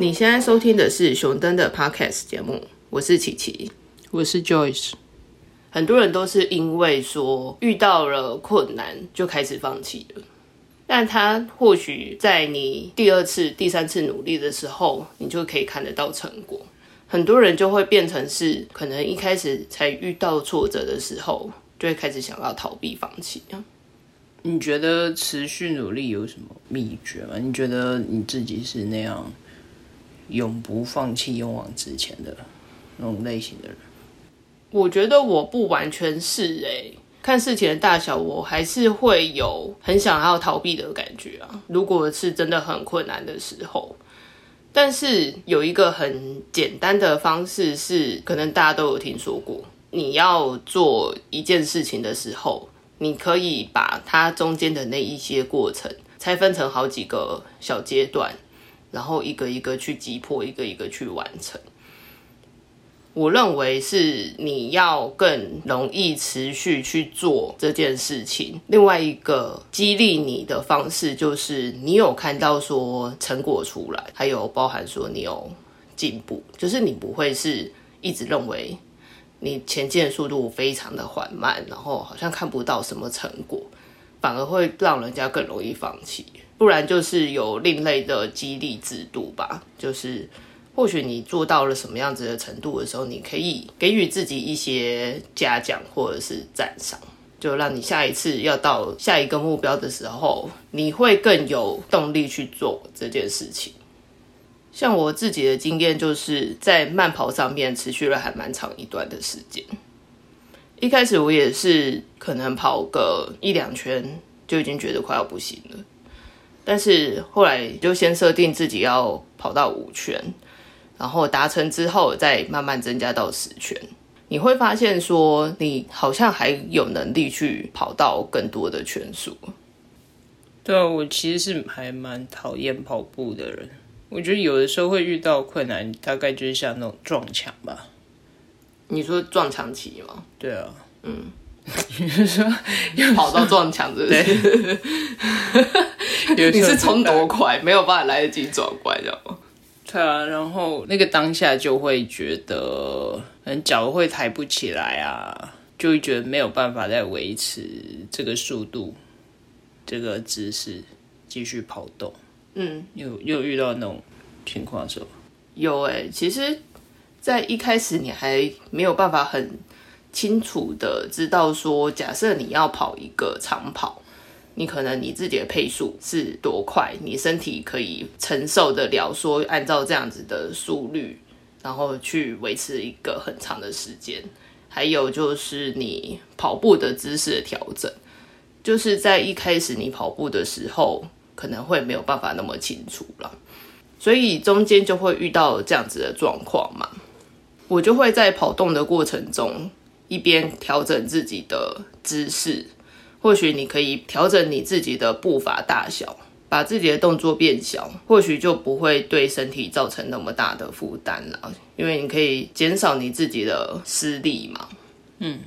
你现在收听的是熊登的 Podcast 节目，我是琪琪，我是 Joyce。很多人都是因为说遇到了困难就开始放弃了，但他或许在你第二次、第三次努力的时候，你就可以看得到成果。很多人就会变成是，可能一开始才遇到挫折的时候，就会开始想要逃避、放弃。你觉得持续努力有什么秘诀吗？你觉得你自己是那样？永不放弃、勇往直前的那种类型的人，我觉得我不完全是哎，看事情的大小，我还是会有很想要逃避的感觉啊。如果是真的很困难的时候，但是有一个很简单的方式是，可能大家都有听说过，你要做一件事情的时候，你可以把它中间的那一些过程拆分成好几个小阶段。然后一个一个去击破，一个一个去完成。我认为是你要更容易持续去做这件事情。另外一个激励你的方式，就是你有看到说成果出来，还有包含说你有进步，就是你不会是一直认为你前进的速度非常的缓慢，然后好像看不到什么成果，反而会让人家更容易放弃。不然就是有另类的激励制度吧，就是或许你做到了什么样子的程度的时候，你可以给予自己一些嘉奖或者是赞赏，就让你下一次要到下一个目标的时候，你会更有动力去做这件事情。像我自己的经验，就是在慢跑上面持续了还蛮长一段的时间。一开始我也是可能跑个一两圈就已经觉得快要不行了。但是后来就先设定自己要跑到五圈，然后达成之后再慢慢增加到十圈。你会发现说，你好像还有能力去跑到更多的圈数。对啊，我其实是还蛮讨厌跑步的人。我觉得有的时候会遇到困难，大概就是像那种撞墙吧。你说撞墙期吗？对啊，嗯。你是说跑到撞墙，对不对？你是冲多快，没有办法来得及转弯，知道吗？对啊，然后那个当下就会觉得，可能脚会抬不起来啊，就会觉得没有办法再维持这个速度、这个姿势继续跑动。嗯，有又遇到那种情况的时候，有哎，其实，在一开始你还没有办法很。清楚的知道说，假设你要跑一个长跑，你可能你自己的配速是多快，你身体可以承受得了。说按照这样子的速率，然后去维持一个很长的时间。还有就是你跑步的姿势的调整，就是在一开始你跑步的时候，可能会没有办法那么清楚了，所以中间就会遇到这样子的状况嘛。我就会在跑动的过程中。一边调整自己的姿势，或许你可以调整你自己的步伐大小，把自己的动作变小，或许就不会对身体造成那么大的负担了。因为你可以减少你自己的施力嘛。嗯，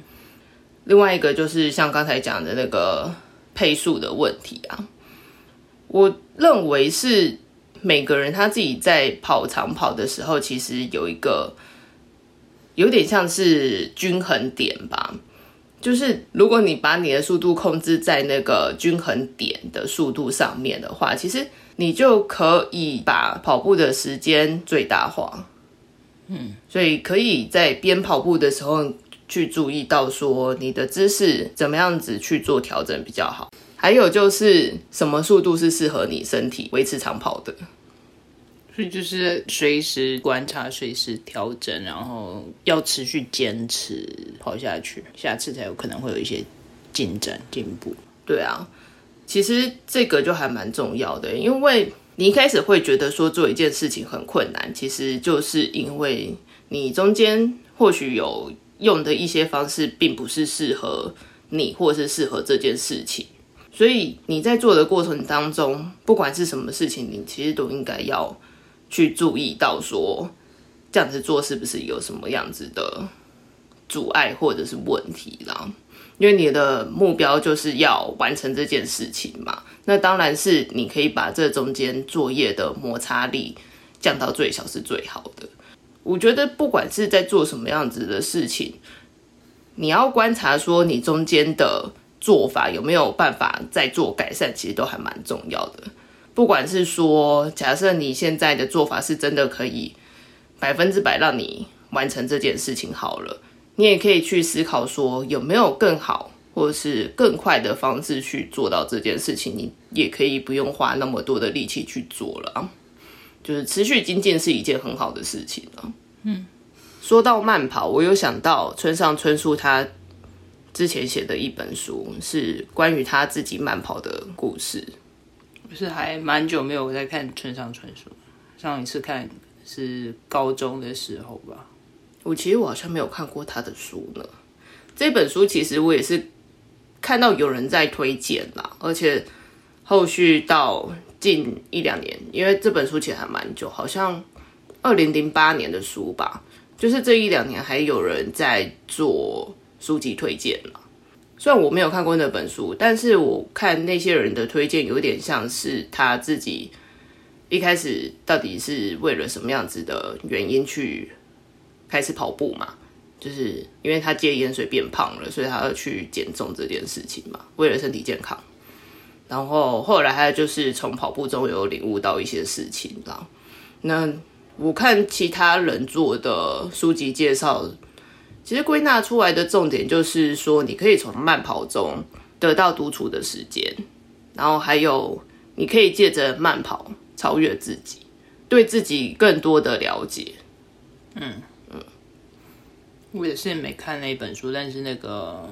另外一个就是像刚才讲的那个配速的问题啊，我认为是每个人他自己在跑长跑的时候，其实有一个。有点像是均衡点吧，就是如果你把你的速度控制在那个均衡点的速度上面的话，其实你就可以把跑步的时间最大化。嗯，所以可以在边跑步的时候去注意到说你的姿势怎么样子去做调整比较好，还有就是什么速度是适合你身体维持长跑的。所以就是随时观察，随时调整，然后要持续坚持跑下去，下次才有可能会有一些进展进步。对啊，其实这个就还蛮重要的，因为你一开始会觉得说做一件事情很困难，其实就是因为你中间或许有用的一些方式并不是适合你，或是适合这件事情，所以你在做的过程当中，不管是什么事情，你其实都应该要。去注意到说这样子做是不是有什么样子的阻碍或者是问题啦？因为你的目标就是要完成这件事情嘛，那当然是你可以把这中间作业的摩擦力降到最小是最好的。我觉得不管是在做什么样子的事情，你要观察说你中间的做法有没有办法再做改善，其实都还蛮重要的。不管是说，假设你现在的做法是真的可以百分之百让你完成这件事情好了，你也可以去思考说有没有更好或者是更快的方式去做到这件事情，你也可以不用花那么多的力气去做了。就是持续精进是一件很好的事情啊。嗯，说到慢跑，我有想到村上春树他之前写的一本书，是关于他自己慢跑的故事。就是还蛮久没有在看村上春树，上一次看是高中的时候吧。我其实我好像没有看过他的书呢。这本书其实我也是看到有人在推荐啦，而且后续到近一两年，因为这本书其实还蛮久，好像二零零八年的书吧，就是这一两年还有人在做书籍推荐了。虽然我没有看过那本书，但是我看那些人的推荐，有点像是他自己一开始到底是为了什么样子的原因去开始跑步嘛？就是因为他戒烟水变胖了，所以他要去减重这件事情嘛，为了身体健康。然后后来他就是从跑步中有领悟到一些事情啦。那我看其他人做的书籍介绍。其实归纳出来的重点就是说，你可以从慢跑中得到独处的时间，然后还有你可以借着慢跑超越自己，对自己更多的了解。嗯嗯，我也是没看那本书，但是那个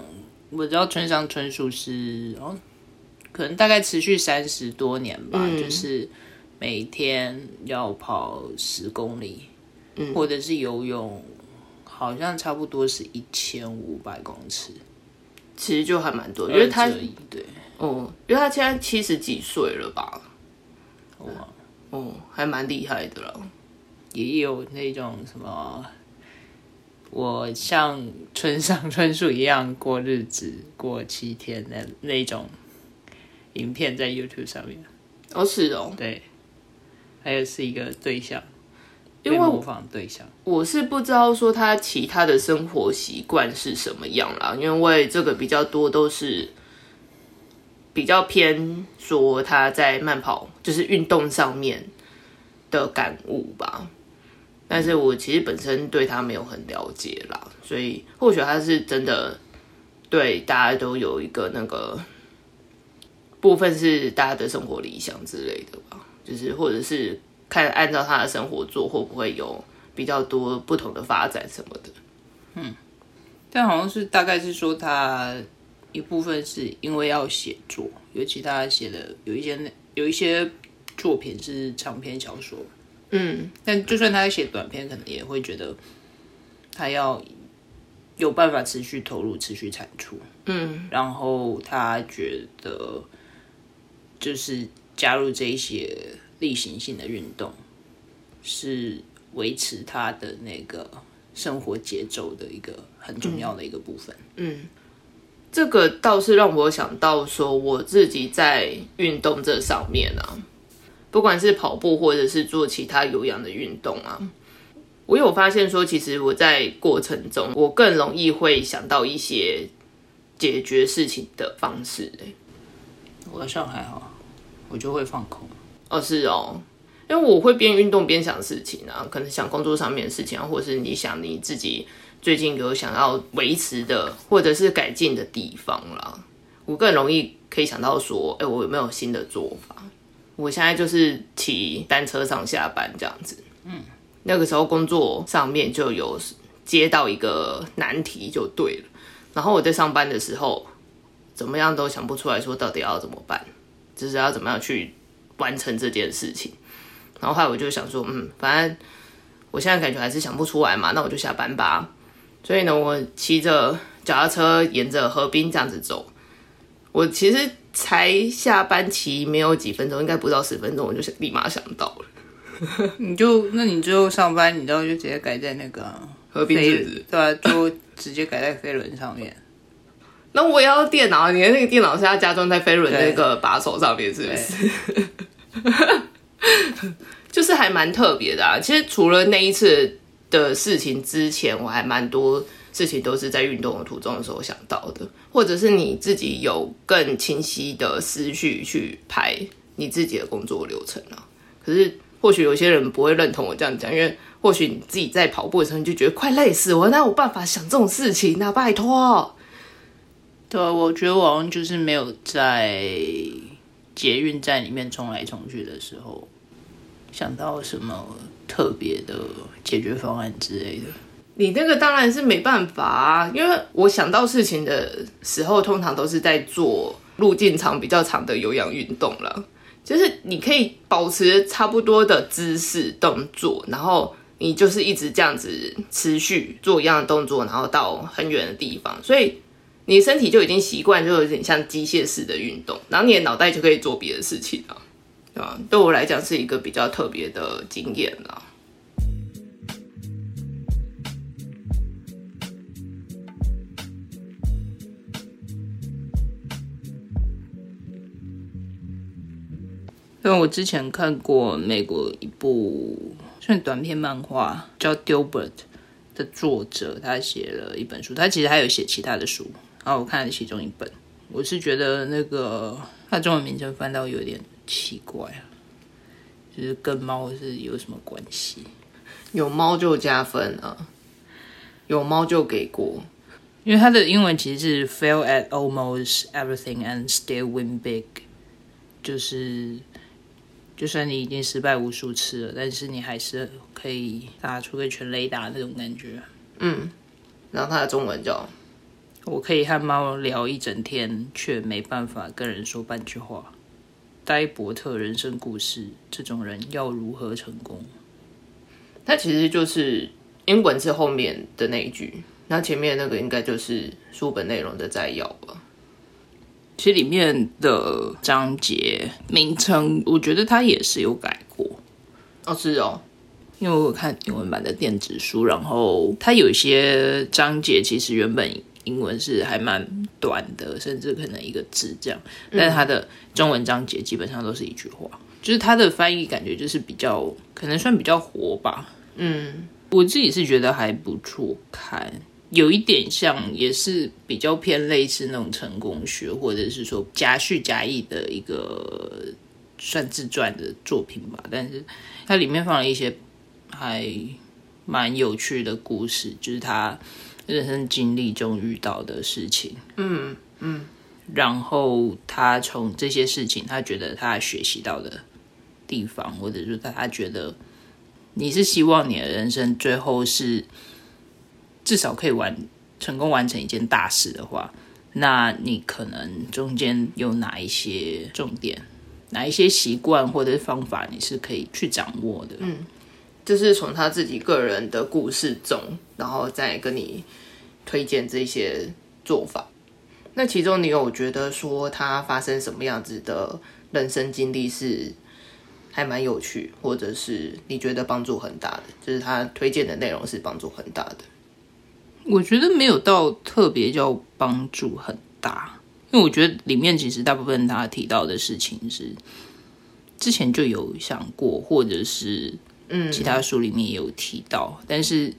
我知道村上春树是哦，可能大概持续三十多年吧，就是每天要跑十公里，或者是游泳。好像差不多是一千五百公尺，其实就还蛮多，因为他对，哦，因为他现在七十几岁了吧？哇，哦，还蛮厉害的了。也有那种什么，我像村上春树一样过日子过七天的那种影片在 YouTube 上面。哦，是哦，对，还有是一个对象。因为模仿对象，我是不知道说他其他的生活习惯是什么样啦，因为这个比较多都是比较偏说他在慢跑就是运动上面的感悟吧。但是我其实本身对他没有很了解啦，所以或许他是真的对大家都有一个那个部分是大家的生活理想之类的吧，就是或者是。看按照他的生活做，会不会有比较多不同的发展什么的？嗯，但好像是大概是说他一部分是因为要写作，尤其他写的有一些有一些作品是长篇小说，嗯，但就算他在写短篇，可能也会觉得他要有办法持续投入、持续产出，嗯，然后他觉得就是加入这一些。例行性的运动是维持他的那个生活节奏的一个很重要的一个部分。嗯，这个倒是让我想到说，我自己在运动这上面啊，不管是跑步或者是做其他有氧的运动啊，我有发现说，其实我在过程中，我更容易会想到一些解决事情的方式。哎，我好像还好，我就会放空。哦，是哦，因为我会边运动边想事情啊，可能想工作上面的事情啊，或者是你想你自己最近有想要维持的或者是改进的地方啦，我更容易可以想到说，哎，我有没有新的做法？我现在就是骑单车上下班这样子，嗯，那个时候工作上面就有接到一个难题就对了，然后我在上班的时候怎么样都想不出来说到底要怎么办，就是要怎么样去。完成这件事情，然后后来我就想说，嗯，反正我现在感觉还是想不出来嘛，那我就下班吧。所以呢，我骑着脚踏车沿着河滨这样子走，我其实才下班骑没有几分钟，应该不到十分钟，我就立马想到了。你就那你之后上班，你知道就直接改在那个河滨对啊，就直接改在飞轮上面。那我要电脑，你的那个电脑是要加装在飞轮那个把手上面，是不是？就是还蛮特别的啊。其实除了那一次的事情之前，我还蛮多事情都是在运动的途中的时候想到的，或者是你自己有更清晰的思绪去排你自己的工作流程啊。可是或许有些人不会认同我这样讲，因为或许你自己在跑步的时候你就觉得快累死我，哪有办法想这种事情那拜托。对，我觉得我就是没有在捷运站里面冲来冲去的时候想到什么特别的解决方案之类的。你那个当然是没办法啊，因为我想到事情的时候，通常都是在做路径长比较长的有氧运动了。就是你可以保持差不多的姿势动作，然后你就是一直这样子持续做一样的动作，然后到很远的地方，所以你身体就已经习惯，就有点像机械式的运动，然后你的脑袋就可以做别的事情了，对吧？对我来讲是一个比较特别的经验了。因为我之前看过美国一部算短篇漫画，叫《Dilbert》的作者，他写了一本书。他其实还有写其他的书，然后我看了其中一本。我是觉得那个他中文名称翻到有点奇怪啊，就是跟猫是有什么关系？有猫就加分啊，有猫就给过。因为他的英文其实是 “fail at almost everything and still win big”，就是。就算你已经失败无数次了，但是你还是可以打出个全雷达那种感觉。嗯，然后他的中文叫“我可以和猫聊一整天，却没办法跟人说半句话”。呆伯特人生故事，这种人要如何成功？它其实就是英文字后面的那一句，那前面那个应该就是书本内容的摘要吧。其实里面的章节名称，我觉得它也是有改过哦，是哦，因为我有看英文版的电子书，然后它有一些章节其实原本英文是还蛮短的，甚至可能一个字这样，但是它的中文章节基本上都是一句话，就是它的翻译感觉就是比较可能算比较活吧，嗯，我自己是觉得还不错看。有一点像，也是比较偏类似那种成功学，或者是说夹叙夹议的一个算自传的作品吧。但是它里面放了一些还蛮有趣的故事，就是他人生经历中遇到的事情。嗯嗯，然后他从这些事情，他觉得他学习到的地方，或者说他他觉得你是希望你的人生最后是。至少可以完成功完成一件大事的话，那你可能中间有哪一些重点，哪一些习惯或者是方法，你是可以去掌握的。嗯，就是从他自己个人的故事中，然后再跟你推荐这些做法。那其中你有觉得说他发生什么样子的人生经历是还蛮有趣，或者是你觉得帮助很大的？就是他推荐的内容是帮助很大的。我觉得没有到特别叫帮助很大，因为我觉得里面其实大部分他提到的事情是之前就有想过，或者是嗯其他书里面也有提到，但是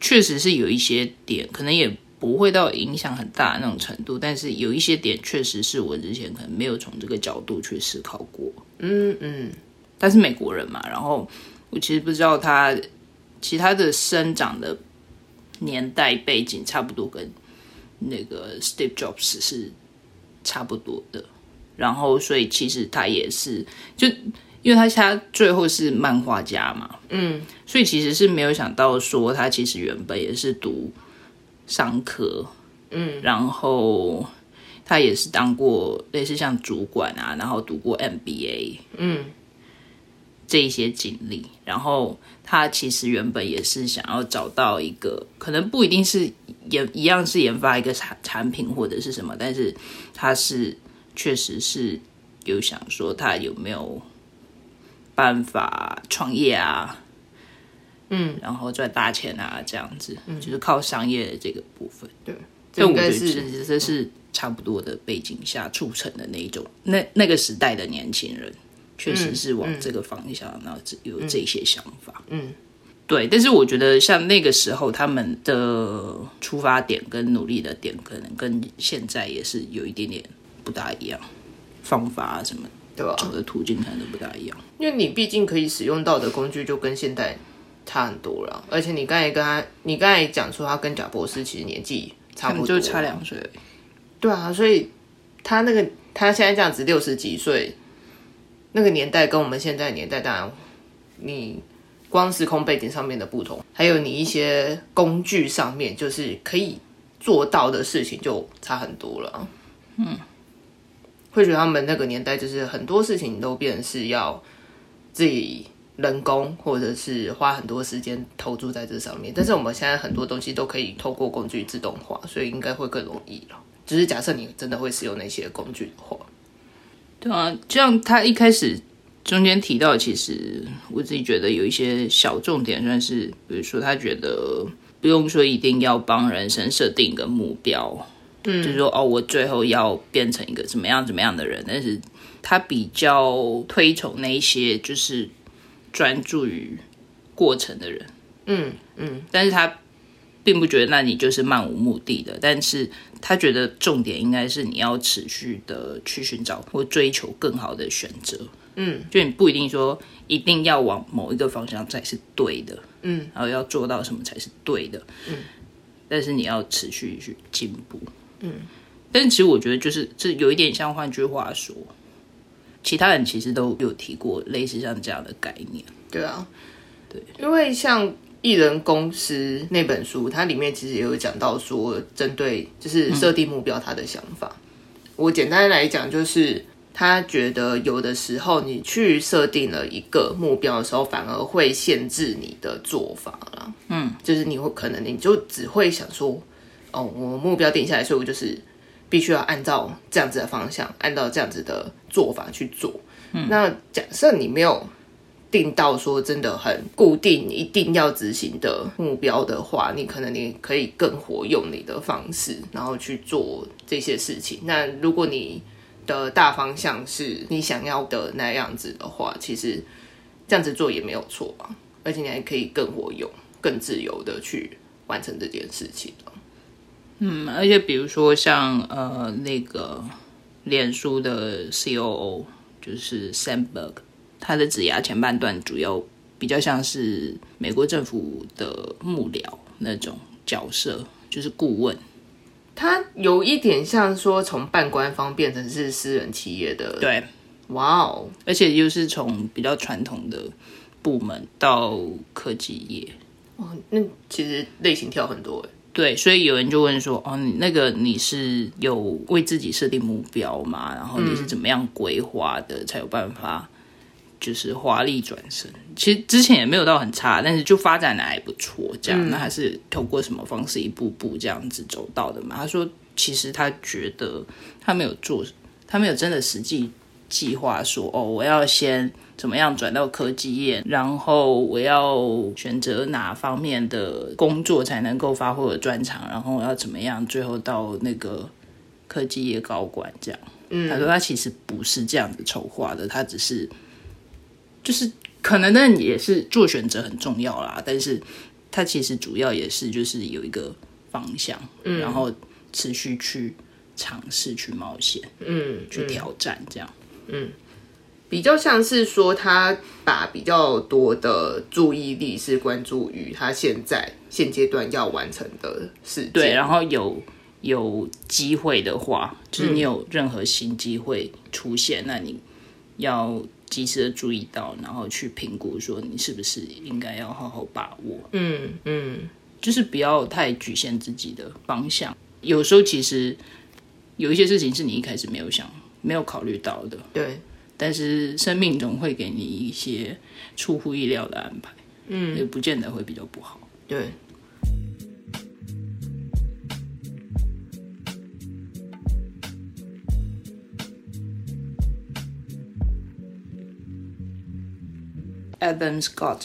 确实是有一些点可能也不会到影响很大那种程度，但是有一些点确实是我之前可能没有从这个角度去思考过。嗯嗯，但是美国人嘛，然后我其实不知道他其他的生长的。年代背景差不多跟那个 Steve Jobs 是差不多的，然后所以其实他也是就因为他他最后是漫画家嘛，嗯，所以其实是没有想到说他其实原本也是读商科，嗯，然后他也是当过类似像主管啊，然后读过 MBA，嗯。这一些经历，然后他其实原本也是想要找到一个，可能不一定是研一样是研发一个产产品或者是什么，但是他是确实是有想说他有没有办法创业啊，嗯，然后赚大钱啊这样子，就是靠商业的这个部分。对，这我觉得其实这是差不多的背景下促成的那一种，那那个时代的年轻人。确实是往这个方向，然后有这些想法。嗯，对。但是我觉得像那个时候他们的出发点跟努力的点，可能跟现在也是有一点点不大一样，方法啊什么，对吧？走的途径可能都不大一样。因为你毕竟可以使用到的工具就跟现代差很多了，而且你刚才跟他，你刚才讲说他跟贾博士其实年纪差不多，就差两岁。对啊，所以他那个他现在这样子六十几岁，那个年代跟我们现在年代，当然你光时空背景上面的不同，还有你一些工具上面，就是可以做到的事情就差很多了。嗯，会觉得他们那个年代就是很多事情都变是要自己人工，或者是花很多时间投注在这上面。但是我们现在很多东西都可以透过工具自动化，所以应该会更容易了。只是假设你真的会使用那些工具的话，对啊，就像他一开始中间提到，其实我自己觉得有一些小重点，算是比如说他觉得不用说一定要帮人生设定一个目标，嗯，就是说哦，我最后要变成一个怎么样怎么样的人，但是他比较推崇那一些就是专注于过程的人，嗯嗯，但是他。并不觉得那你就是漫无目的的，但是他觉得重点应该是你要持续的去寻找或追求更好的选择。嗯，就你不一定说一定要往某一个方向才是对的。嗯，然后要做到什么才是对的。嗯，但是你要持续去进步。嗯，但其实我觉得就是这有一点像，换句话说，其他人其实都有提过类似像这样的概念。对啊，对，因为像。艺人公司那本书，它里面其实也有讲到说，针对就是设定目标，他的想法。我简单来讲，就是他觉得有的时候你去设定了一个目标的时候，反而会限制你的做法了。嗯，就是你会可能你就只会想说，哦，我目标定下来，所以我就是必须要按照这样子的方向，按照这样子的做法去做。嗯，那假设你没有。定到说真的很固定，一定要执行的目标的话，你可能你可以更活用你的方式，然后去做这些事情。那如果你的大方向是你想要的那样子的话，其实这样子做也没有错啊，而且你还可以更活用、更自由的去完成这件事情。嗯，而且比如说像呃那个脸书的 COO 就是 Sandberg。他的职涯前半段主要比较像是美国政府的幕僚那种角色，就是顾问。他有一点像说从半官方变成是私人企业的。对，哇哦！而且又是从比较传统的部门到科技业。哦，那其实类型跳很多哎。对，所以有人就问说：“哦，你那个你是有为自己设定目标吗？然后你是怎么样规划的，才有办法？”就是华丽转身，其实之前也没有到很差，但是就发展的还不错。这样，那还是通过什么方式一步步这样子走到的嘛？他说，其实他觉得他没有做，他没有真的实际计划说，哦，我要先怎么样转到科技业，然后我要选择哪方面的工作才能够发挥我的专长，然后要怎么样最后到那个科技业高管这样。嗯，他说他其实不是这样子筹划的，他只是。就是可能那，也是做选择很重要啦，但是他其实主要也是就是有一个方向，嗯，然后持续去尝试、去冒险，嗯，去挑战这样，嗯，比较像是说他把比较多的注意力是关注于他现在现阶段要完成的事，对，然后有有机会的话，就是你有任何新机会出现，那你要。及时的注意到，然后去评估，说你是不是应该要好好把握。嗯嗯，就是不要太局限自己的方向。有时候其实有一些事情是你一开始没有想、没有考虑到的。对，但是生命总会给你一些出乎意料的安排。嗯，也不见得会比较不好。对。Adam Scott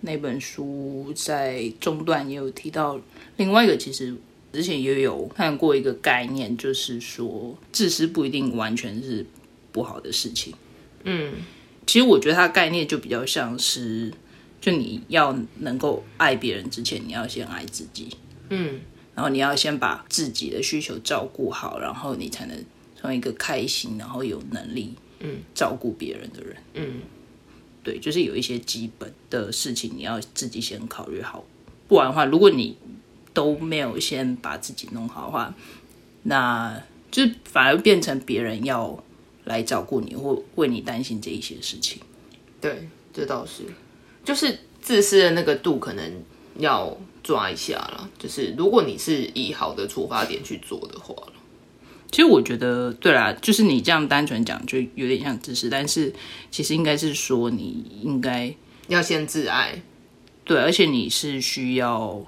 那本书在中段也有提到，另外一个其实之前也有看过一个概念，就是说自私不一定完全是不好的事情。嗯，其实我觉得它的概念就比较像是，就你要能够爱别人之前，你要先爱自己。嗯，然后你要先把自己的需求照顾好，然后你才能成为一个开心，然后有能力嗯照顾别人的人。嗯，对，就是有一些基本的事情你要自己先考虑好，不然的话，如果你都没有先把自己弄好的话，那就反而变成别人要来照顾你或为你担心这一些事情。对，这倒是，就是自私的那个度可能要抓一下了。就是如果你是以好的出发点去做的话了，其实我觉得，对啦，就是你这样单纯讲，就有点像自私，但是其实应该是说，你应该要先自爱。对，而且你是需要，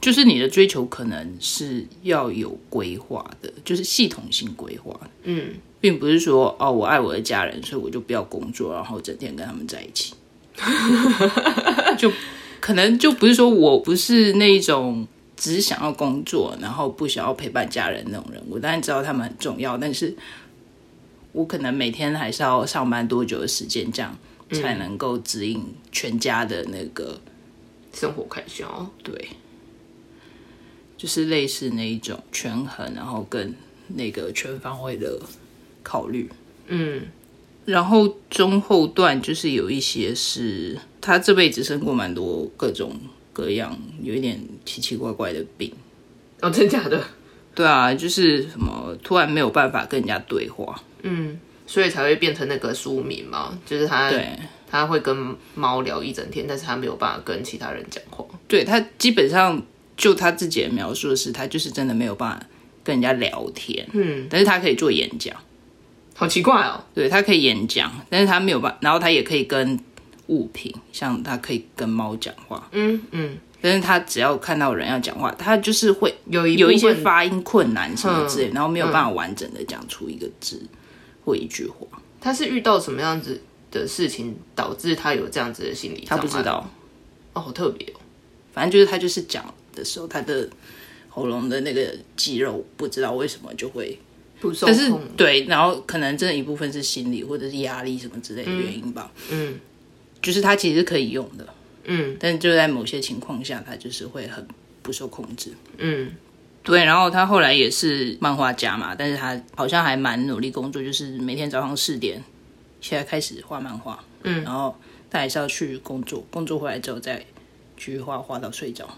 就是你的追求可能是要有规划的，就是系统性规划。嗯，并不是说哦，我爱我的家人，所以我就不要工作，然后整天跟他们在一起。就可能就不是说我不是那种只想要工作，然后不想要陪伴家人那种人。我当然知道他们很重要，但是我可能每天还是要上班多久的时间，这样才能够指引全家的那个生活开销。对，就是类似那一种权衡，然后跟那个全方位的考虑。嗯，然后中后段就是有一些是他这辈子生过蛮多各种各样，有一点奇奇怪怪的病。哦，真假的？对啊，就是什么突然没有办法跟人家对话。嗯，所以才会变成那个书名嘛，就是他对他会跟猫聊一整天，但是他没有办法跟其他人讲话。对他基本上就他自己的描述的是，他就是真的没有办法跟人家聊天。嗯，但是他可以做演讲。好奇怪哦。对他可以演讲，但是他没有办，然后他也可以跟物品，像他可以跟猫讲话，嗯嗯，但是他只要看到人要讲话，他就是会有一有一些发音困难什么之类，嗯然后没有办法完整的讲出一个字或一句话，他是遇到什么样子的事情导致他有这样子的心理？他不知道，哦，好特别哦。反正就是他就是讲的时候，他的喉咙的那个肌肉不知道为什么就会，不受但是。对，然后可能真的一部分是心理或者是压力什么之类的原因吧，嗯就是他其实是可以用的，嗯但是就在某些情况下，他就是会很不受控制。嗯对，然后他后来也是漫画家嘛，但是他好像还蛮努力工作，就是每天早上四点现在开始画漫画，嗯然后他还是要去工作，工作回来之后再去画画到睡着。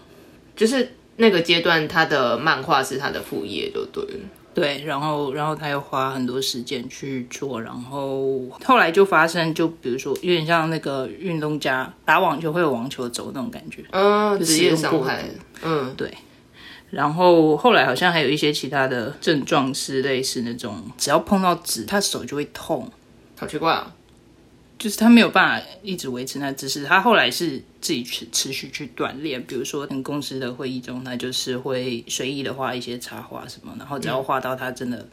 就是那个阶段，他的漫画是他的副业，就对了。对，然后然后他又花很多时间去做，然后后来就发生，就比如说有点像那个运动家打网球会有网球肘那种感觉，嗯，就职业伤害。嗯对然后后来好像还有一些其他的症状是类似那种，只要碰到纸，他手就会痛。好奇怪啊。就是他没有办法一直维持那姿势，他后来是自己去持续去锻炼，比如说跟公司的会议中，他就是会随意的画一些插画什么，然后只要画到他真的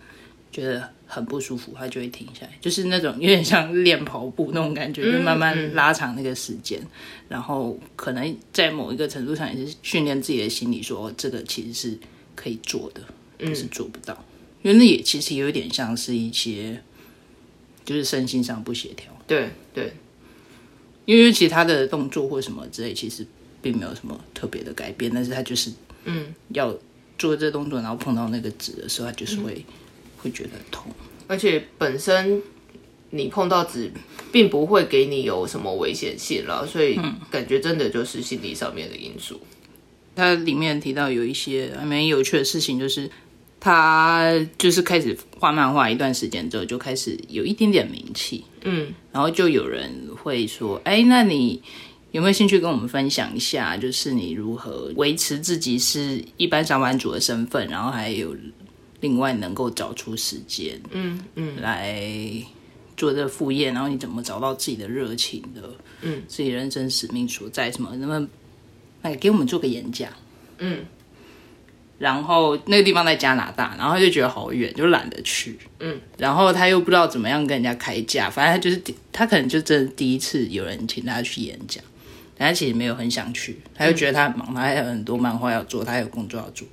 觉得很不舒服，他就会停下来，就是那种有点像练跑步那种感觉，就慢慢拉长那个时间，然后可能在某一个程度上也是训练自己的心理说，这个其实是可以做的，但是做不到，因为那也其实有一点像是一些就是身心上不协调。对对，因为其他的动作或什么之类，其实并没有什么特别的改变，但是他就是嗯，要做这动作，然后碰到那个纸的时候，他就是会、会觉得痛。而且本身你碰到纸，并不会给你有什么危险性了，所以感觉真的就是心理上面的因素。它里面提到有一些还蛮有趣的事情，就是他就是开始画漫画一段时间之后，就开始有一点点名气，嗯。然后就有人会说：“哎，那你有没有兴趣跟我们分享一下，就是你如何维持自己是一般上班族的身份，然后还有另外能够找出时间嗯嗯。来做这副业，然后你怎么找到自己的热情的，嗯，自己人生使命所在什么？能不能来给我们做个演讲？嗯然后那个地方在加拿大，然后他就觉得好远，就懒得去。嗯，然后他又不知道怎么样跟人家开价，反正他就是他可能就真的第一次有人请他去演讲，但他其实没有很想去，他就觉得他很忙，他还有很多漫画要做，他还有工作要做。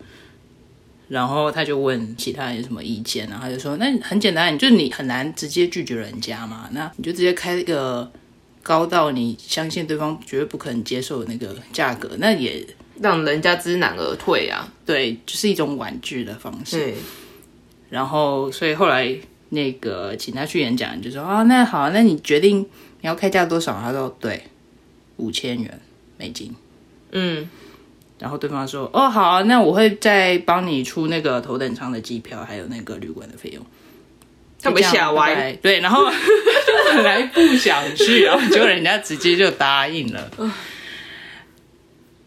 然后他就问其他人有什么意见，然后他就说：“那很简单，就是你很难直接拒绝人家嘛，那你就直接开一个高到你相信对方绝对不可能接受的那个价格，那也让人家知难而退啊。对，就是一种婉拒的方式。对，然后所以后来那个请他去演讲，就说：哦，那好，那你决定你要开价多少？他说：对，五千元美金。嗯，然后对方说：“哦，好啊，那我会再帮你出那个头等舱的机票，还有那个旅馆的费用。”他被吓歪，对，然后就 本来不想去，然后结果人家直接就答应了。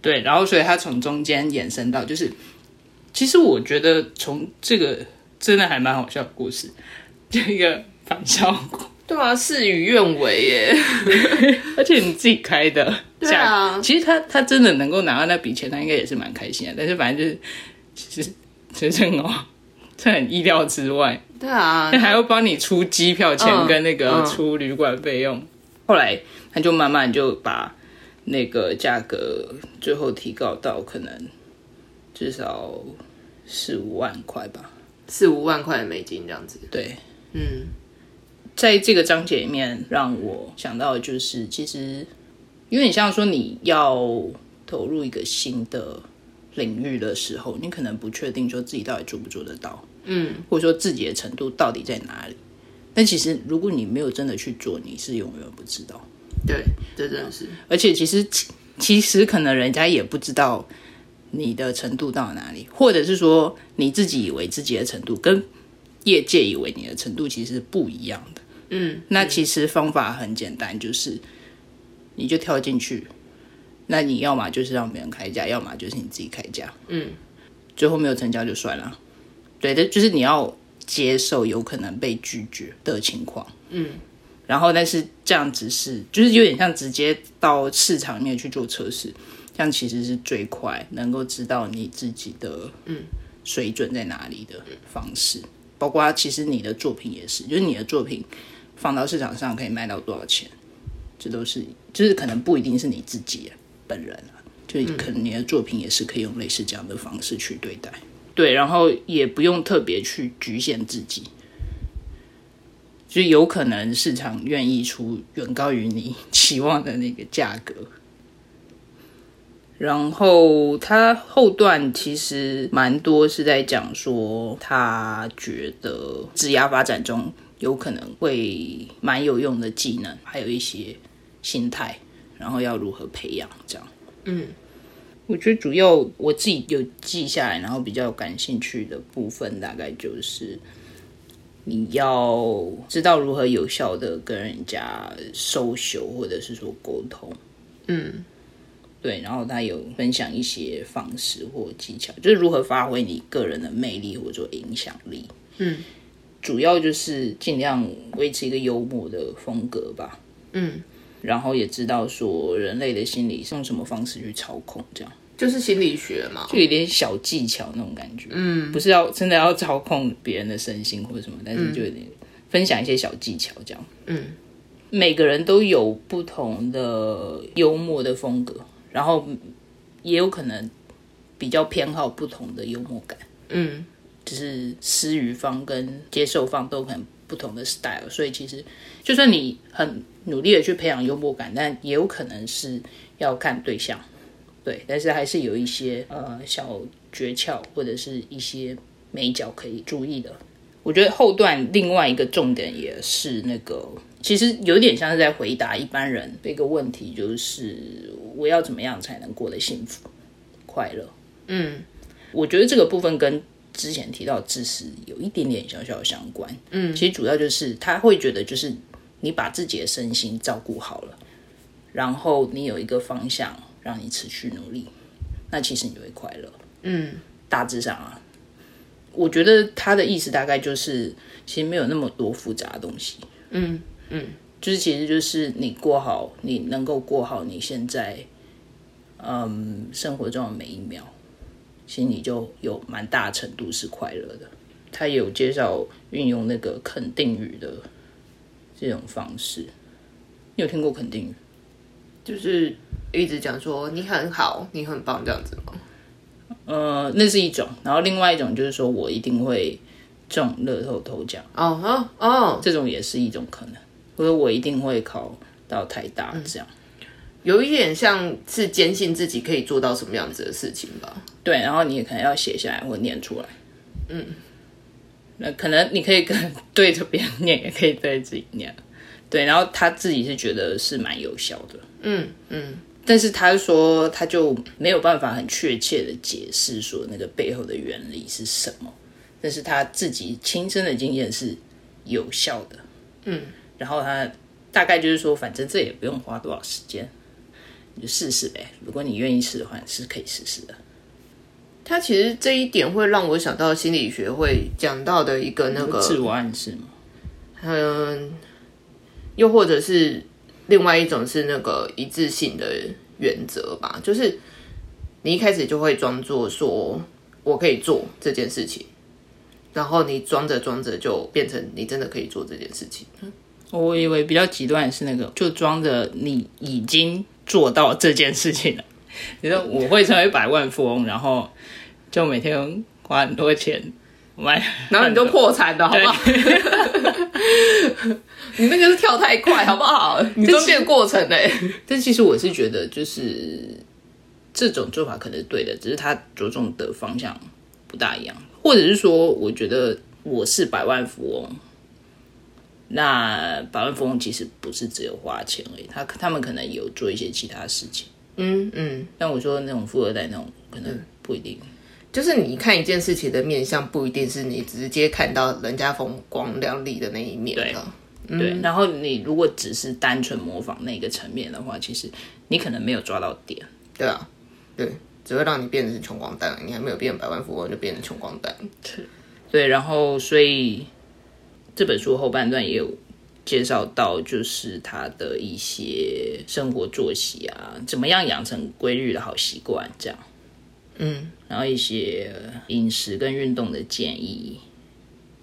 对，然后所以他从中间延伸到，就是其实我觉得从这个真的还蛮好笑的故事，就一个反效果。对啊，事与愿违耶。而且你自己开的，对啊其实他他真的能够拿到那笔钱，他应该也是蛮开心的。但是反正就是，其实其实哦，这很意料之外，对啊，还要帮你出机票钱嗯跟那个嗯出旅馆费用。后来他就慢慢就把那个价格最后提高到可能至少四五万块吧。四五万块的美金这样子。对，嗯，在这个章节里面，让我想到的就是，其实有点像说你要投入一个新的领域的时候，你可能不确定说自己到底做不做得到，嗯，或者说自己的程度到底在哪里。但其实如果你没有真的去做，你是永远不知道。对，这真的是。而且其实其其实可能人家也不知道你的程度到哪里，或者是说你自己以为自己的程度跟业界以为你的程度其实是不一样的。嗯，那其实方法很简单，就是你就跳进去，那你要么就是让别人开价，要么就是你自己开价。嗯，最后没有成交就算了。对的，就是你要接受有可能被拒绝的情况。嗯，然后但是这样子是，就是有点像直接到市场里面去做测试，这样其实是最快能够知道你自己的嗯水准在哪里的方式。包括其实你的作品也是，就是你的作品放到市场上可以卖到多少钱，这都是就是可能不一定是你自己本人，就可能你的作品也是可以用类似这样的方式去对待。对，然后也不用特别去局限自己，就有可能市场愿意出远高于你 期望的那个价格。然后他后段其实蛮多是在讲说，他觉得职涯发展中有可能会蛮有用的技能，还有一些心态，然后要如何培养这样。嗯，我觉得主要我自己有记下来，然后比较感兴趣的部分，大概就是你要知道如何有效的跟人家收修，或者是说沟通。嗯，对，然后他有分享一些方式或技巧，就是如何发挥你个人的魅力或者说影响力。嗯，主要就是尽量维持一个幽默的风格吧。嗯，然后也知道说人类的心理是用什么方式去操控，这样就是心理学嘛。就有点小技巧那种感觉。嗯，不是要真的要操控别人的身心或者什么，但是就有点分享一些小技巧这样。嗯，每个人都有不同的幽默的风格，然后也有可能比较偏好不同的幽默感。嗯，就是施予方跟接受方都可能不同的 style，所以其实就算你很努力的去培养幽默感，但也有可能是要看对象，对，但是还是有一些呃小诀窍或者是一些美角可以注意的。我觉得后段另外一个重点也是那个，其实有点像是在回答一般人的一个问题，就是我要怎么样才能过得幸福快乐？嗯，我觉得这个部分跟之前提到知识有一点点小小相关。嗯，其实主要就是他会觉得，就是你把自己的身心照顾好了，然后你有一个方向让你持续努力，那其实你就会快乐。嗯，大致上啊，我觉得他的意思大概就是，其实没有那么多复杂的东西。嗯嗯，就是其实就是你过好，你能够过好你现在，嗯，生活中的每一秒，其实你就有蛮大程度是快乐的。他有介绍运用那个肯定语的这种方式，你有听过肯定语？就是一直讲说你很好，你很棒这样子吗？呃，那是一种，然后另外一种就是说我一定会中乐透头奖，哦哦哦，这种也是一种可能，或者我一定会考到台大这样。有一点像是坚信自己可以做到什么样子的事情吧。对，然后你也可能要写下来或念出来。嗯，那可能你可以跟对着别人念，也可以对自己念。对，然后他自己是觉得是蛮有效的。嗯嗯，但是他说他就没有办法很确切的解释说那个背后的原理是什么，但是他自己亲身的经验是有效的。嗯，然后他大概就是说，反正这也不用花多少时间，你就试试呗。如果你愿意试的话，是可以试试的。他其实这一点会让我想到心理学会讲到的一个那个自我暗示嘛。嗯，又或者是另外一种是那个一致性的原则吧，就是你一开始就会装作说我可以做这件事情，然后你装着装着就变成你真的可以做这件事情。我以为比较极端的是那个，就装着你已经做到这件事情了。你说我会成为百万富翁，然后就每天花很多钱买，然后你就破产了，好不好？你那个是跳太快，好不好？你中间过程嘞。但其实我是觉得，就是这种做法可能是对的，只是它着重的方向不大一样，或者是说，我觉得我是百万富翁。那百万富翁其实不是只有花钱而已，他他们可能有做一些其他事情。嗯嗯，但我说那种富二代那种可能不一定，就是你看一件事情的面相，不一定是你直接看到人家风光亮丽的那一面的。对，然后你如果只是单纯模仿那个层面的话，其实你可能没有抓到点。对啊，对，只会让你变成穷光蛋，你还没有变百万富翁就变成穷光蛋。对，然后所以这本书后半段也有。介绍到就是他的一些生活作息啊，怎么样养成规律的好习惯，这样，嗯，然后一些饮食跟运动的建议，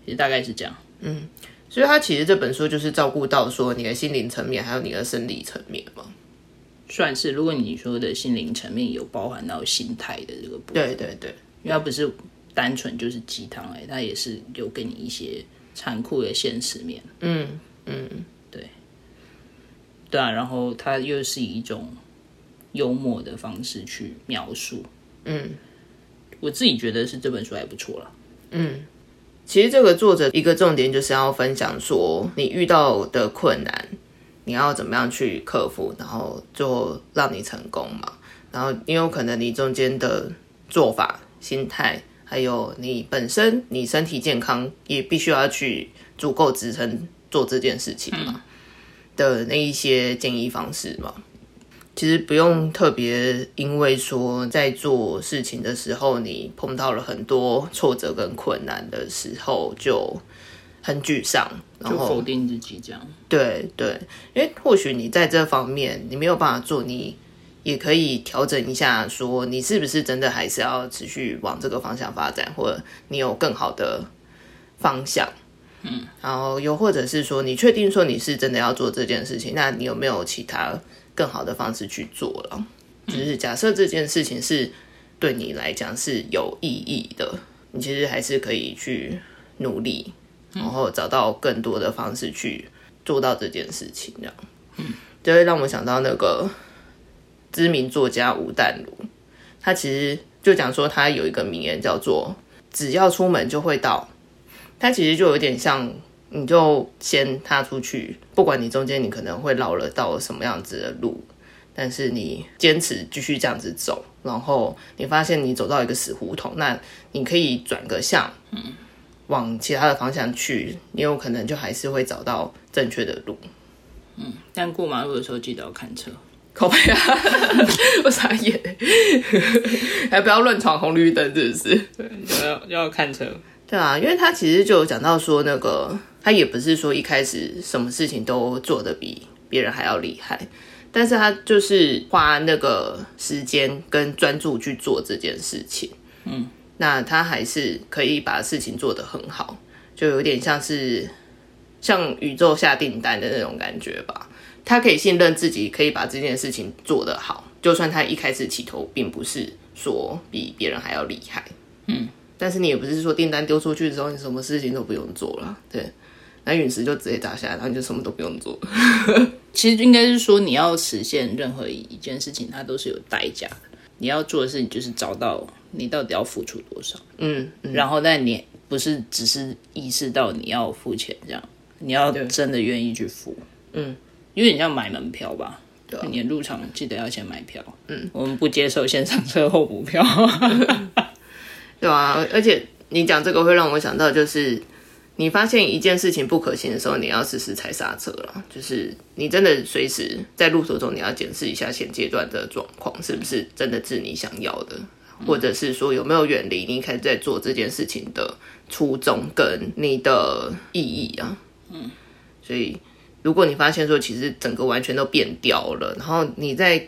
其实大概是这样，嗯，所以他其实这本书就是照顾到说你的心灵层面，还有你的生理层面嘛，算是。如果你说的心灵层面有包含到心态的这个部分，对对对，因为它不是单纯就是鸡汤哎，它也是有给你一些残酷的现实面，嗯。嗯，对，对啊，然后它又是以一种幽默的方式去描述，嗯，我自己觉得是这本书还不错了，嗯，其实这个作者一个重点就是要分享说你遇到的困难，你要怎么样去克服，然后就让你成功嘛，然后因为可能你中间的做法、心态，还有你本身你身体健康，也必须要去足够支撑。做这件事情嘛的那一些建议方式嘛，其实不用特别，因为说在做事情的时候，你碰到了很多挫折跟困难的时候，就很沮丧，然后否定自己这样。对对，因为或许你在这方面你没有办法做，你也可以调整一下，说你是不是真的还是要持续往这个方向发展，或者你有更好的方向。嗯，然后又或者是说，你确定说你是真的要做这件事情，那你有没有其他更好的方式去做了？就是假设这件事情是对你来讲是有意义的，你其实还是可以去努力，然后找到更多的方式去做到这件事情。这样，嗯，就会让我想到那个知名作家吴淡如，他其实就讲说他有一个名言叫做“只要出门就会到”。他其实就有点像，你就先踏出去，不管你中间你可能会绕了到什么样子的路，但是你坚持继续这样子走，然后你发现你走到一个死胡同，那你可以转个向，嗯，往其他的方向去，你有可能就还是会找到正确的路。嗯，但过马路的时候记得要看车，靠背啊，我傻眼，还不要乱闯红绿灯，是不是？对，要要看车。对啊，因为他其实就有讲到说，那个他也不是说一开始什么事情都做得比别人还要厉害，但是他就是花那个时间跟专注去做这件事情，嗯，那他还是可以把事情做得很好，就有点像是像宇宙下订单的那种感觉吧。他可以信任自己，可以把这件事情做得好，就算他一开始起头并不是说比别人还要厉害，嗯，但是你也不是说订单丢出去之后，你什么事情都不用做了，对，那陨石就直接砸下来，然后你就什么都不用做。其实应该是说，你要实现任何一件事情，它都是有代价的。你要做的事情就是找到你到底要付出多少，嗯，然后但你不是只是意识到你要付钱这样，你要真的愿意去付，嗯，因为你要买门票吧。对啊。你入场记得要先买票，嗯，我们不接受线上车后补票。对啊，而且你讲这个会让我想到，就是你发现一件事情不可行的时候，你要时时踩刹车了。就是你真的随时在路途中，你要检视一下现阶段的状况是不是真的是你想要的，或者是说有没有远离你一开始在做这件事情的初衷跟你的意义啊。嗯，所以如果你发现说其实整个完全都变掉了，然后你在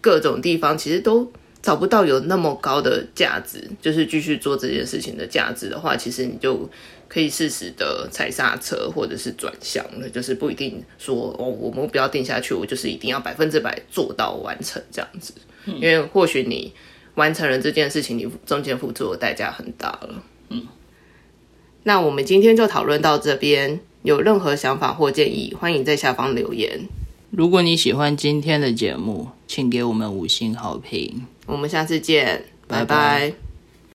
各种地方其实都找不到有那么高的价值，就是继续做这件事情的价值的话，其实你就可以适时的踩刹车，或者是转向了，就是不一定说哦，我目标定下去，我就是一定要百分之百做到完成这样子，因为或许你完成了这件事情，你中间付出的代价很大了。嗯，那我们今天就讨论到这边，有任何想法或建议，欢迎在下方留言。如果你喜欢今天的节目，请给我们五星好评。我们下次见，拜拜。拜拜